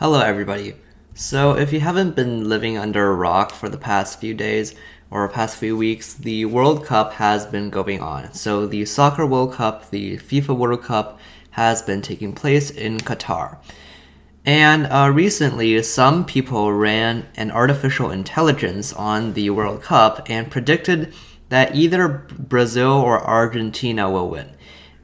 Hello, everybody. So, if you haven't been living under a rock for the past few days or past few weeks, the World Cup has been going on. So, the Soccer World Cup, the FIFA World Cup, has been taking place in Qatar. And uh, recently, some people ran an artificial intelligence on the World Cup and predicted that either Brazil or Argentina will win.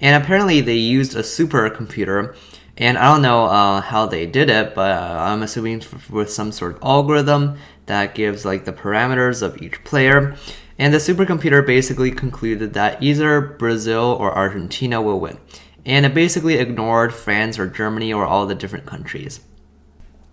And apparently, they used a supercomputer. And I don't know uh, how they did it, but uh, I'm assuming with some sort of algorithm that gives like the parameters of each player. And the supercomputer basically concluded that either Brazil or Argentina will win and it basically ignored France or Germany or all the different countries.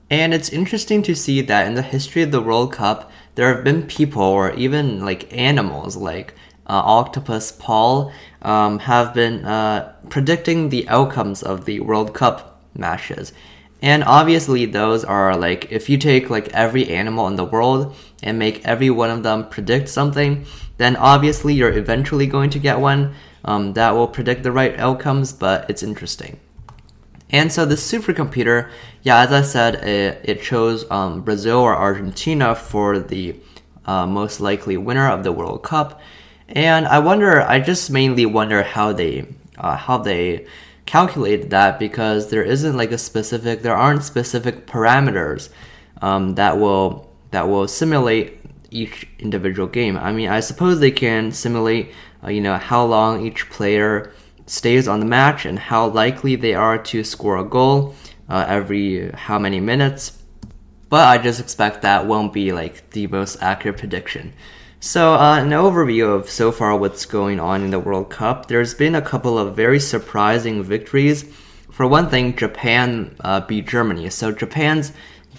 And it's interesting to see that in the history of the World Cup, there have been people or even like animals like uh, Octopus Paul um, have been uh, predicting the outcomes of the World Cup matches. And obviously, those are like if you take like every animal in the world and make every one of them predict something, then obviously you're eventually going to get one um, that will predict the right outcomes, but it's interesting. And so the supercomputer, yeah, as I said, it, it chose um, Brazil or Argentina for the uh, most likely winner of the World Cup. And I wonder, I just mainly wonder how they uh, how they calculated that because there isn't like a specific, there aren't specific parameters um, that will that will simulate each individual game. I mean, I suppose they can simulate, uh, you know, how long each player stays on the match and how likely they are to score a goal uh, every how many minutes. But I just expect that won't be like the most accurate prediction. So, uh, an overview of so far what's going on in the World Cup. There's been a couple of very surprising victories. For one thing, Japan uh, beat Germany. So, Japan's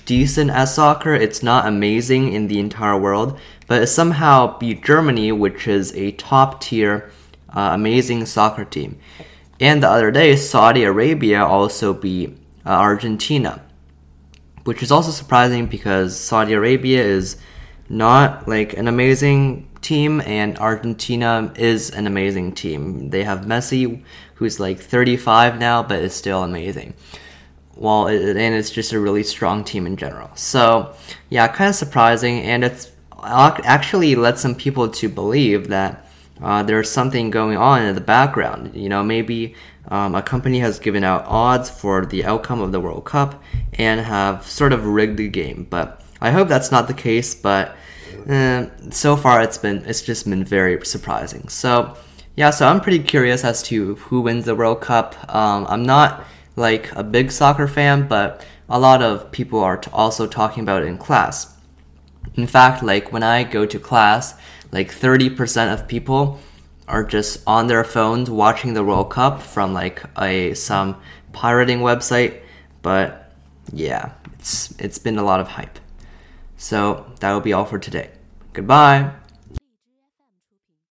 decent at soccer. It's not amazing in the entire world, but it somehow beat Germany, which is a top tier, uh, amazing soccer team. And the other day, Saudi Arabia also beat uh, Argentina, which is also surprising because Saudi Arabia is not like an amazing team, and Argentina is an amazing team. They have Messi, who's like 35 now, but is still amazing well, it, and it's just a really strong team in general. So, yeah, kind of surprising, and it's actually led some people to believe that uh, there's something going on in the background. You know, maybe um, a company has given out odds for the outcome of the World Cup and have sort of rigged the game. But I hope that's not the case. But uh, so far, it's been it's just been very surprising. So yeah, so I'm pretty curious as to who wins the World Cup. Um, I'm not like a big soccer fan, but a lot of people are t- also talking about it in class. In fact, like when I go to class, like 30% of people are just on their phones watching the World Cup from like a some pirating website, but yeah, it's it's been a lot of hype. So that will be all for today. Goodbye.